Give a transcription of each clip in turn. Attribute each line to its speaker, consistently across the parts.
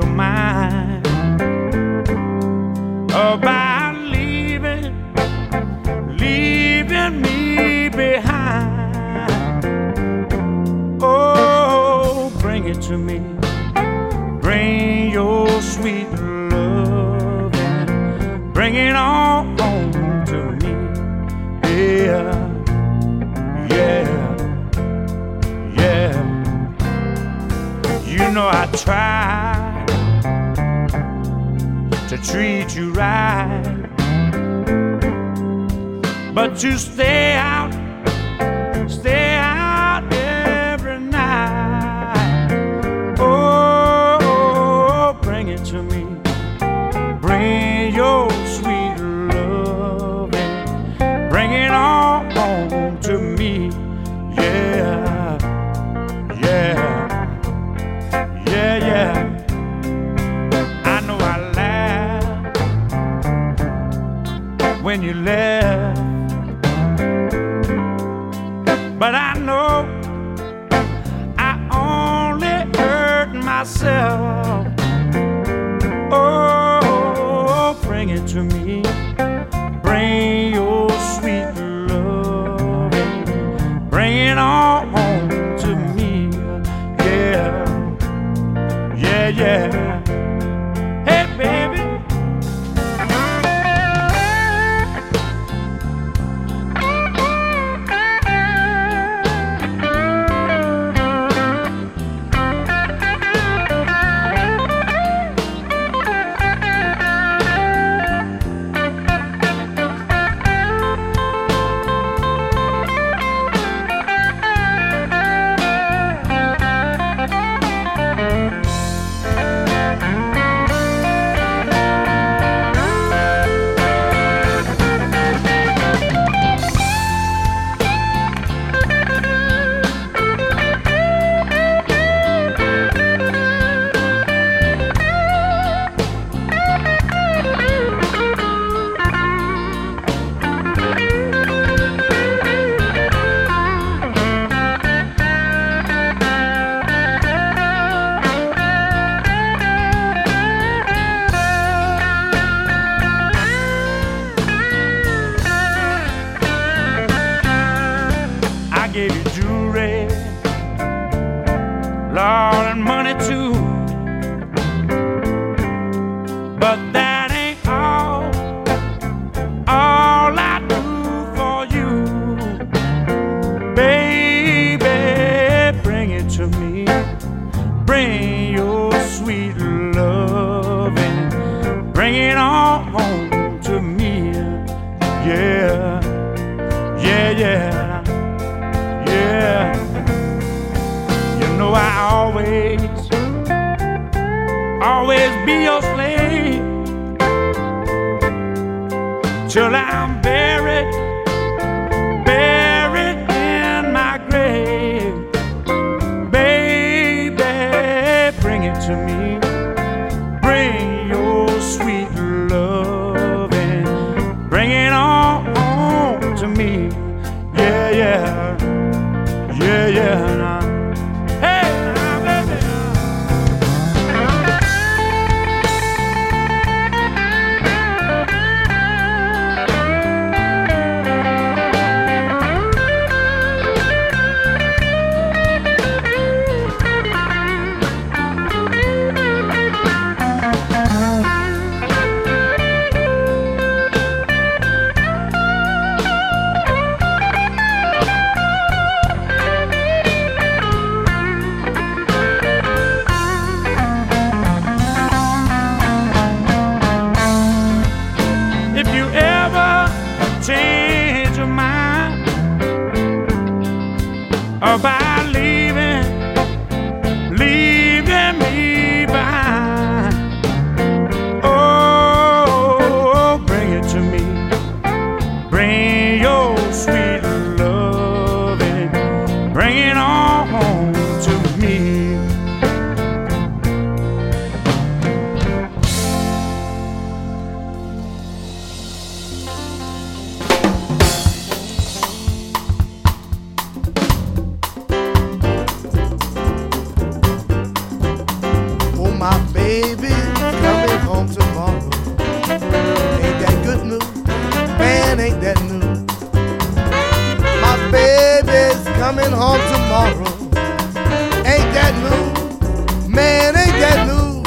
Speaker 1: Your mind about leaving, leaving me behind, oh, bring it to me. Bring your sweet love and bring it on home to me. Yeah, yeah, yeah. You know I try to treat you right, but out, stay when you left, but I know I only hurt myself. Always, always be your slave. Till I'm buried, buried home
Speaker 2: tomorrow. Ain't that good news? Man, ain't that news? My baby's coming home tomorrow. Ain't that news? Man, ain't that news?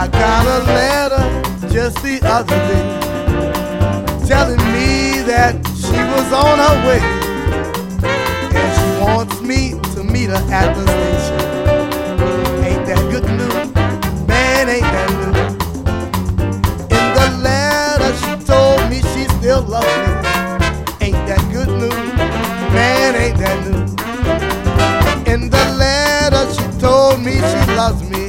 Speaker 2: I got a letter just the other day telling me that she was on her way and she wants me to meet her at the station. Ain't that good news? tells me.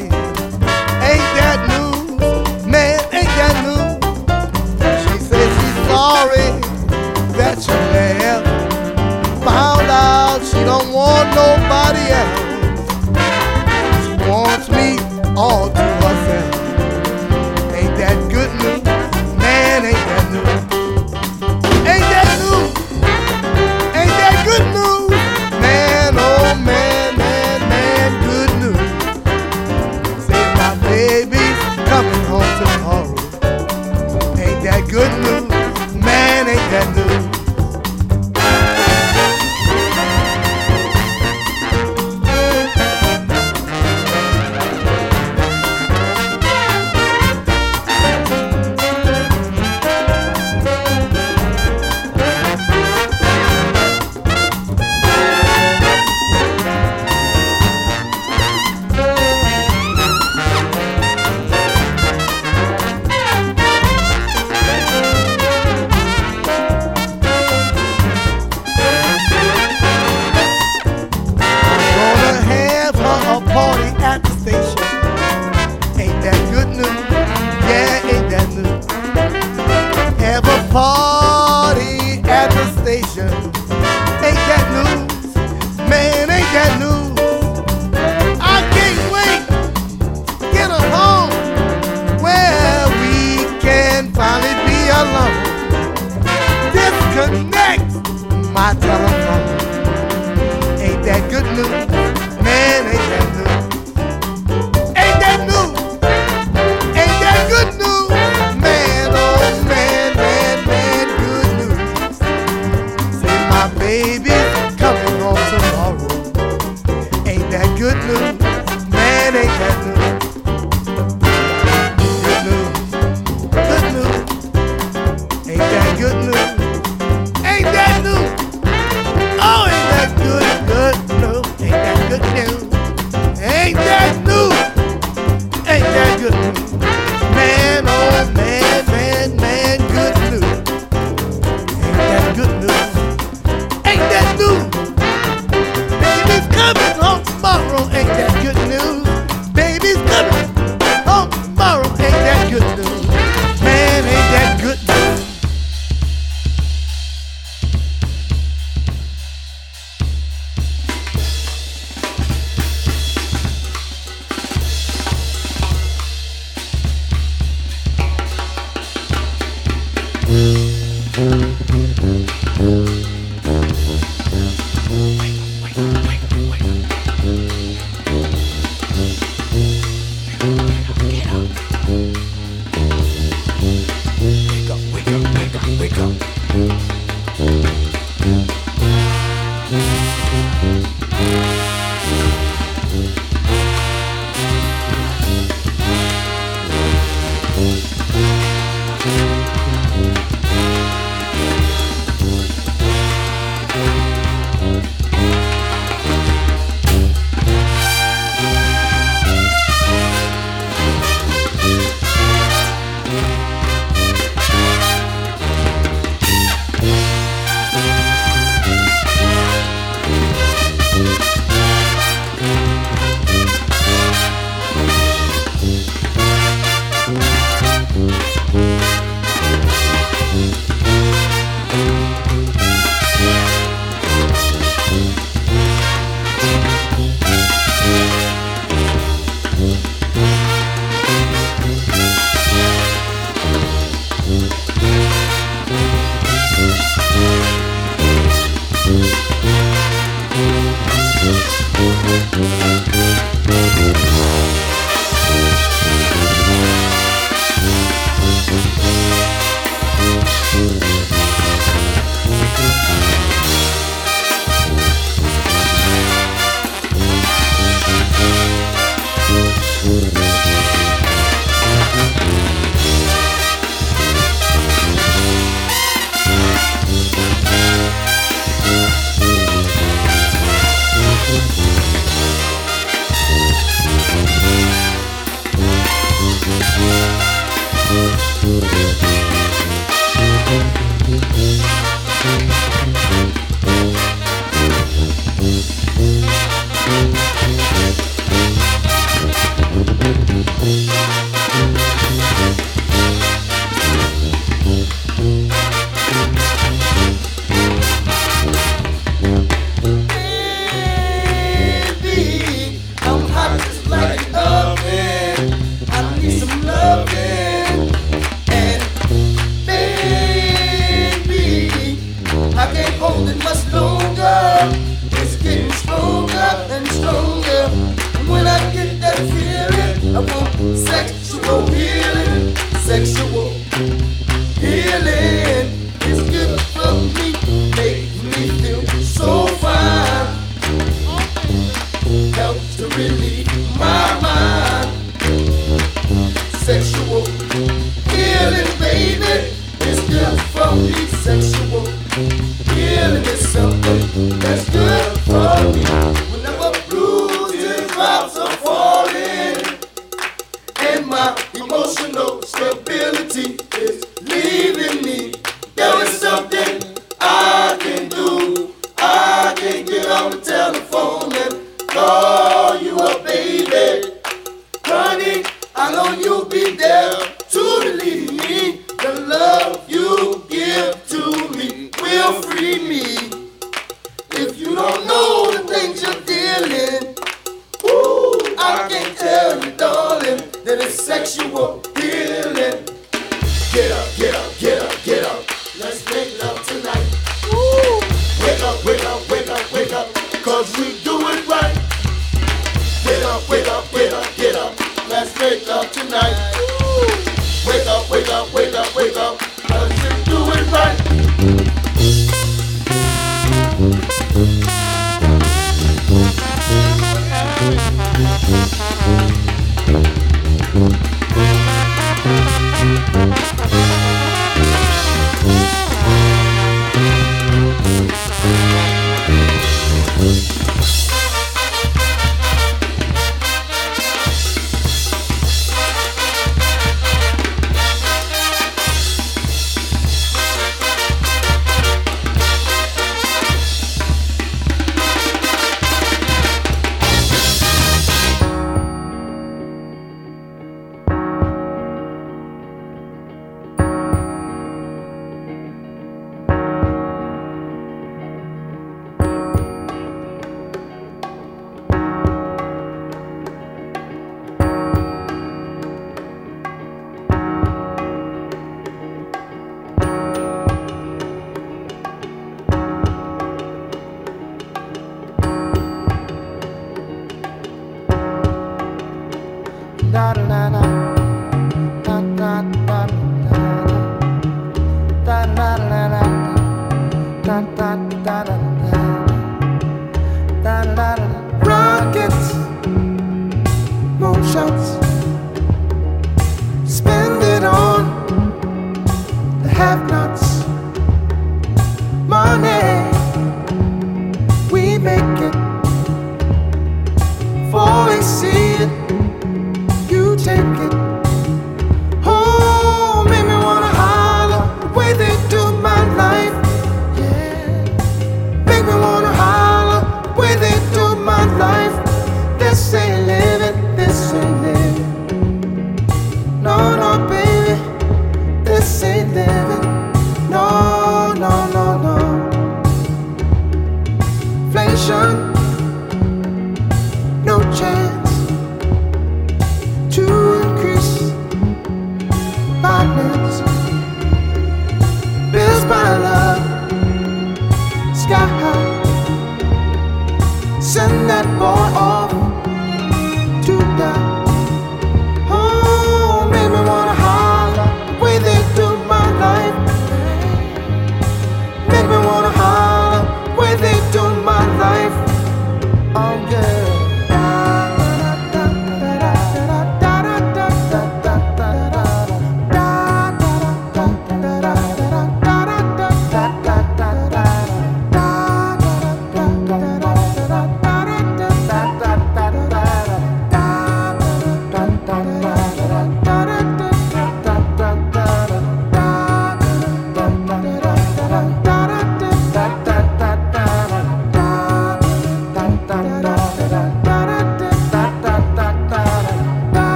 Speaker 2: Música ain't living.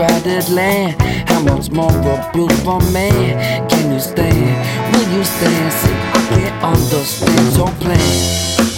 Speaker 2: crowded land. How much more a beautiful man can
Speaker 1: you stand? Will you stand? See, I can't understand your plan.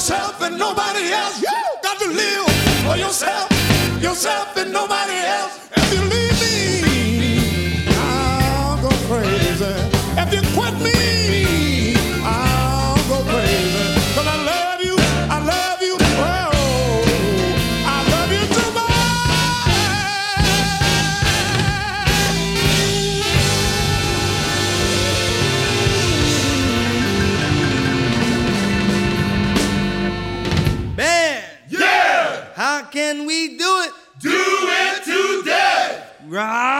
Speaker 1: yourself and nobody else. You got to live for yourself, yourself and nobody else.
Speaker 3: ah,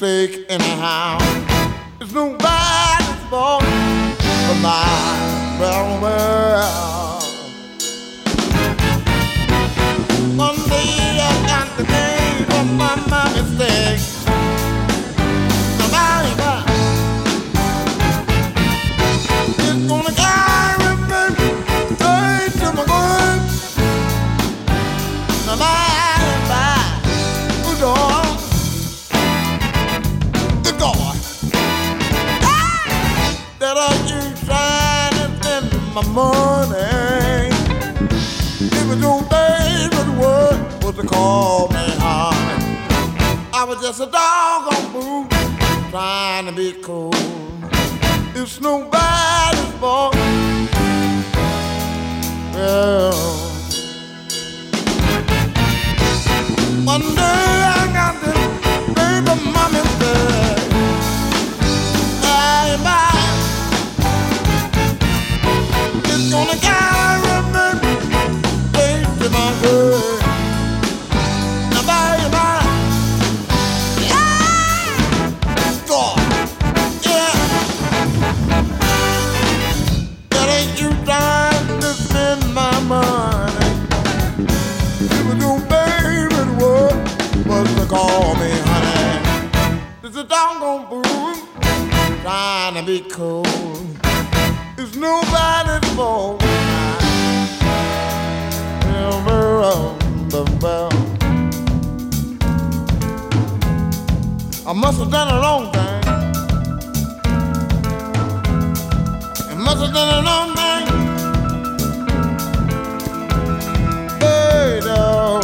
Speaker 3: mistake do,
Speaker 4: baby, me honey. It's a doggone trying to be cool. It's nobody's fault. Never the bell. I must have done a wrong thing. I
Speaker 5: must have done a wrong thing.
Speaker 6: know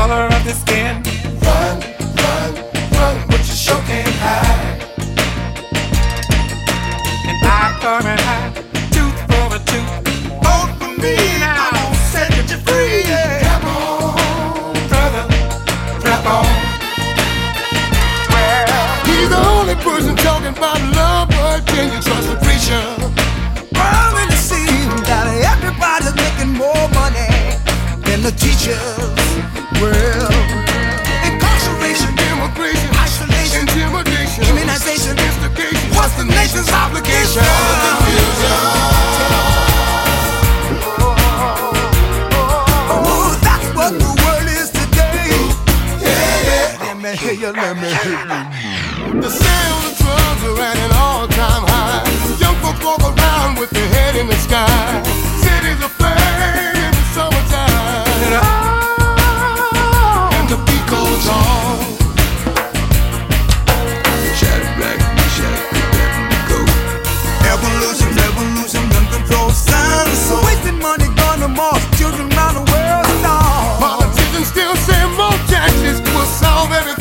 Speaker 6: color of the skin.
Speaker 3: Run, run, run, but you sure can't hide.
Speaker 6: And eye for an eye, tooth for a tooth.
Speaker 3: Hold for me now, I'm set you free. Yeah. Come on, brother, rap on. Well, he's the only person talking about love, but can you trust the preacher?
Speaker 2: Well, it seems that everybody's making more money than the teacher well. Incarceration, isolation,
Speaker 3: intimidation, instigation.
Speaker 2: What's the nation's obligation? Confusion. hear you, let me hear you.
Speaker 3: The sale of drugs are at an all-time high. Young walk around with their head in the sky. Cities aflame.
Speaker 1: baby.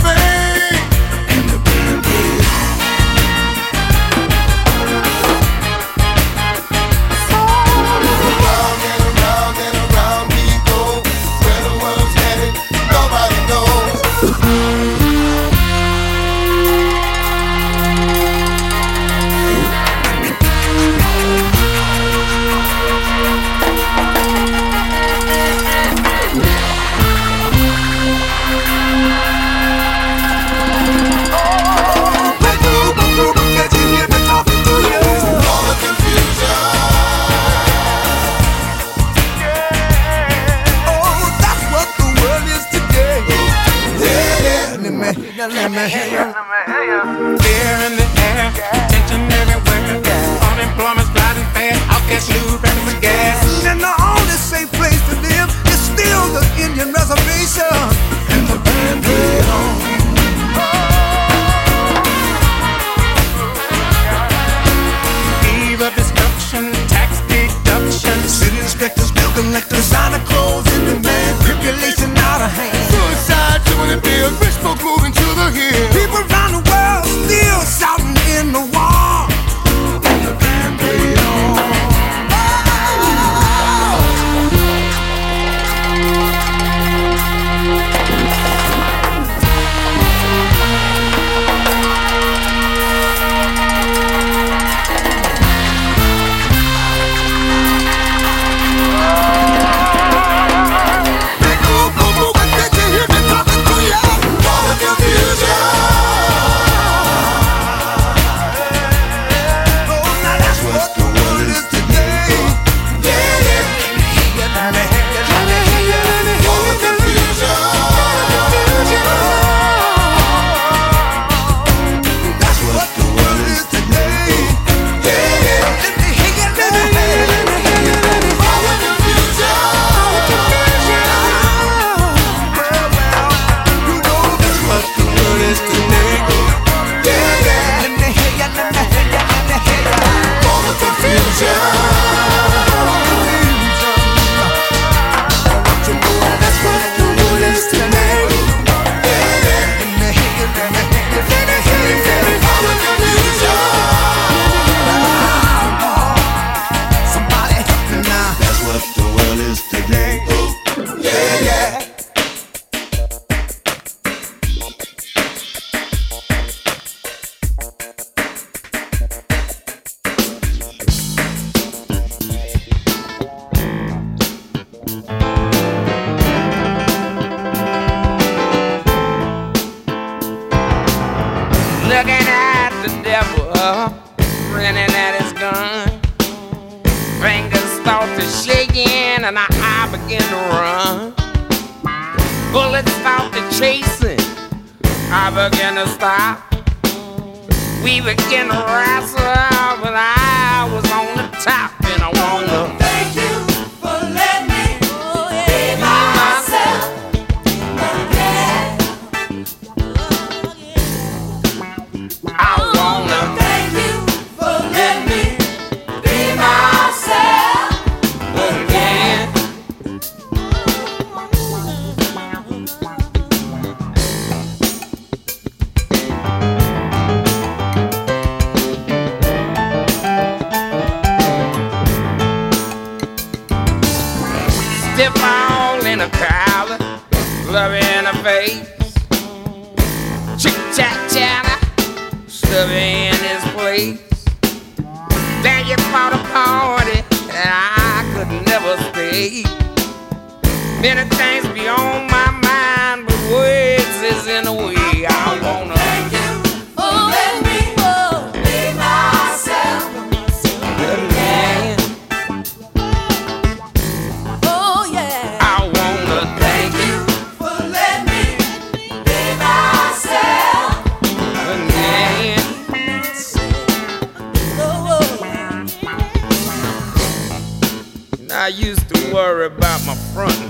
Speaker 1: Many things beyond my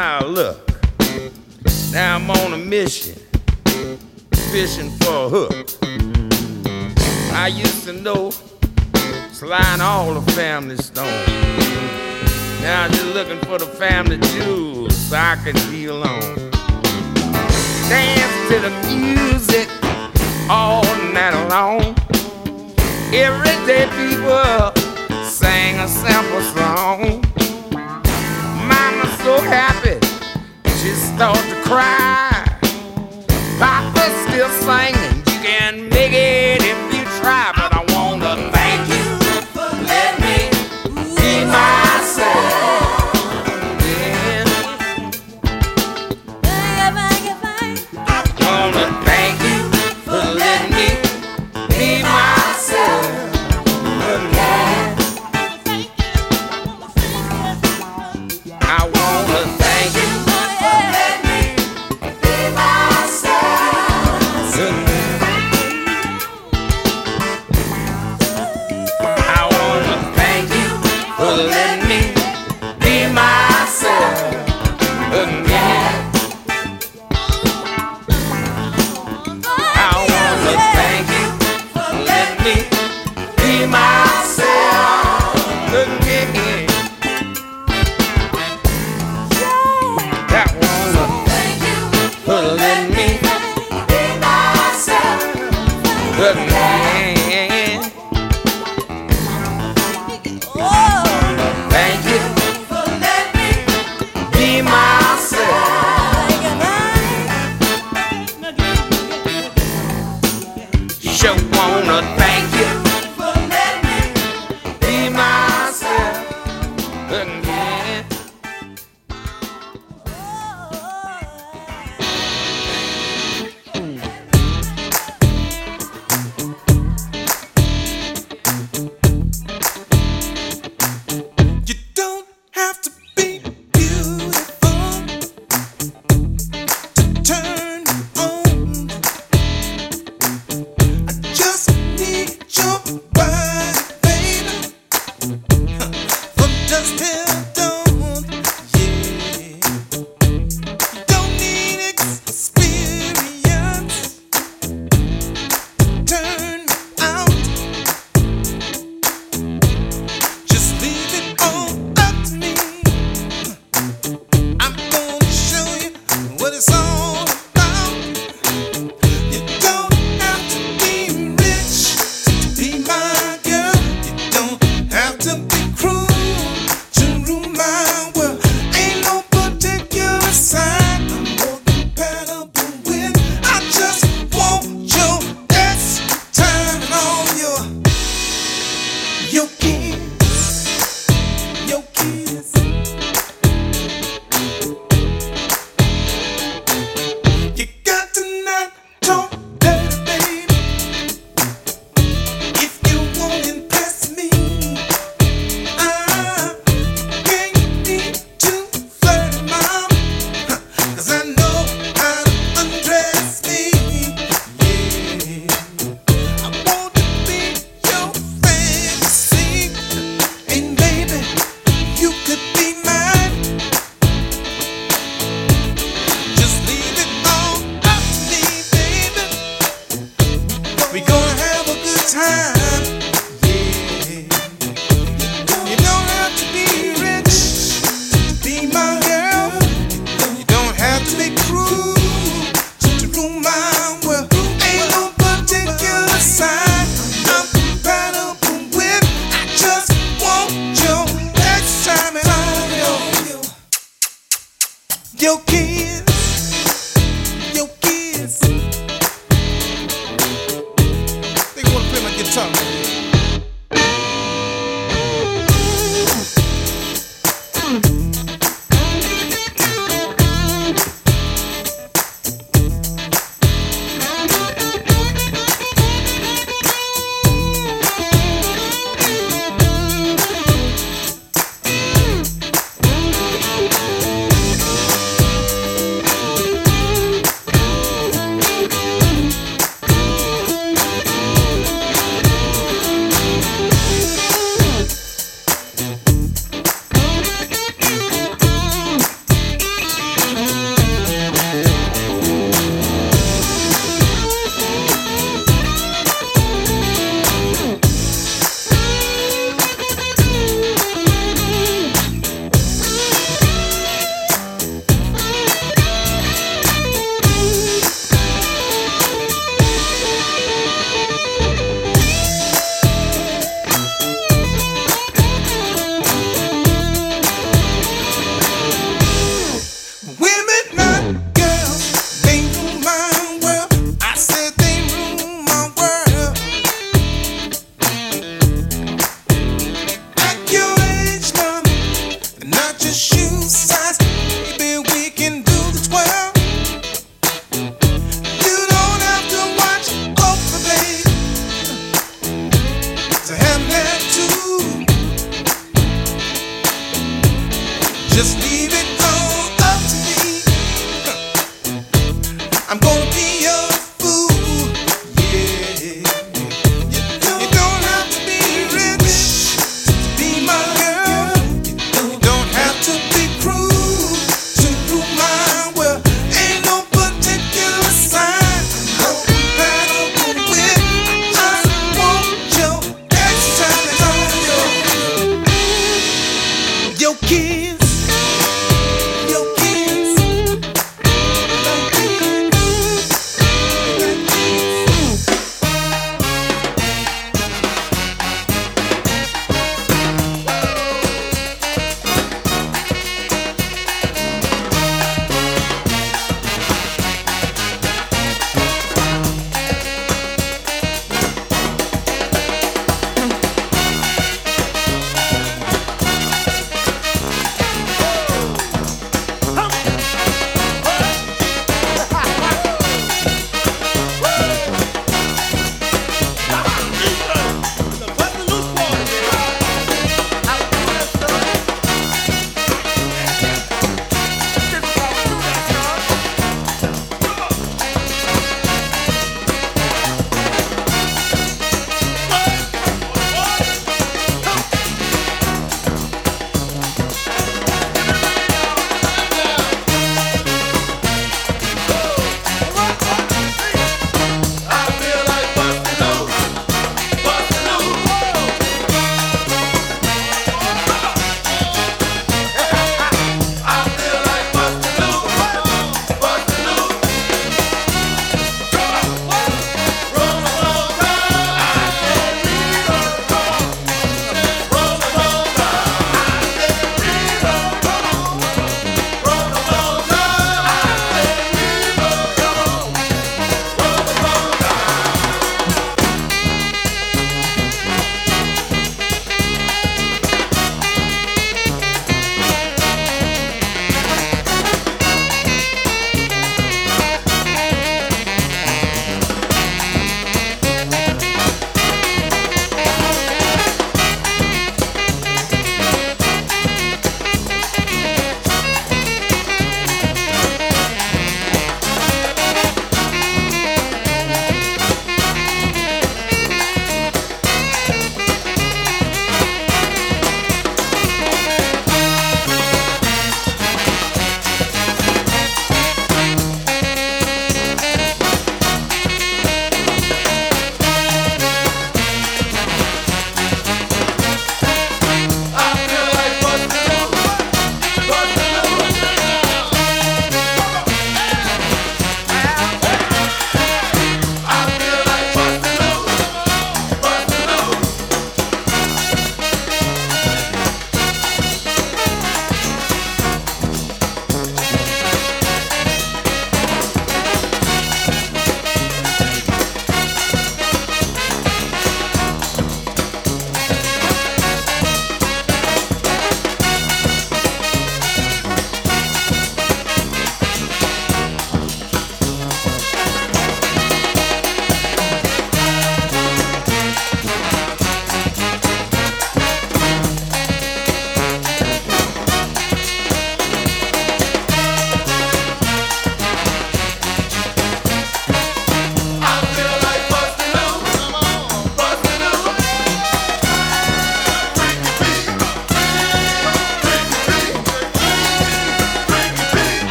Speaker 1: how I look. Now I'm on a mission, fishing for a hook. I used to know sliding all the family stones. Now I'm just looking for the family jewels so I can be alone. Dance to the music all night long. Everyday people sing a simple song mama so happy, she started to cry. Papa's still singing.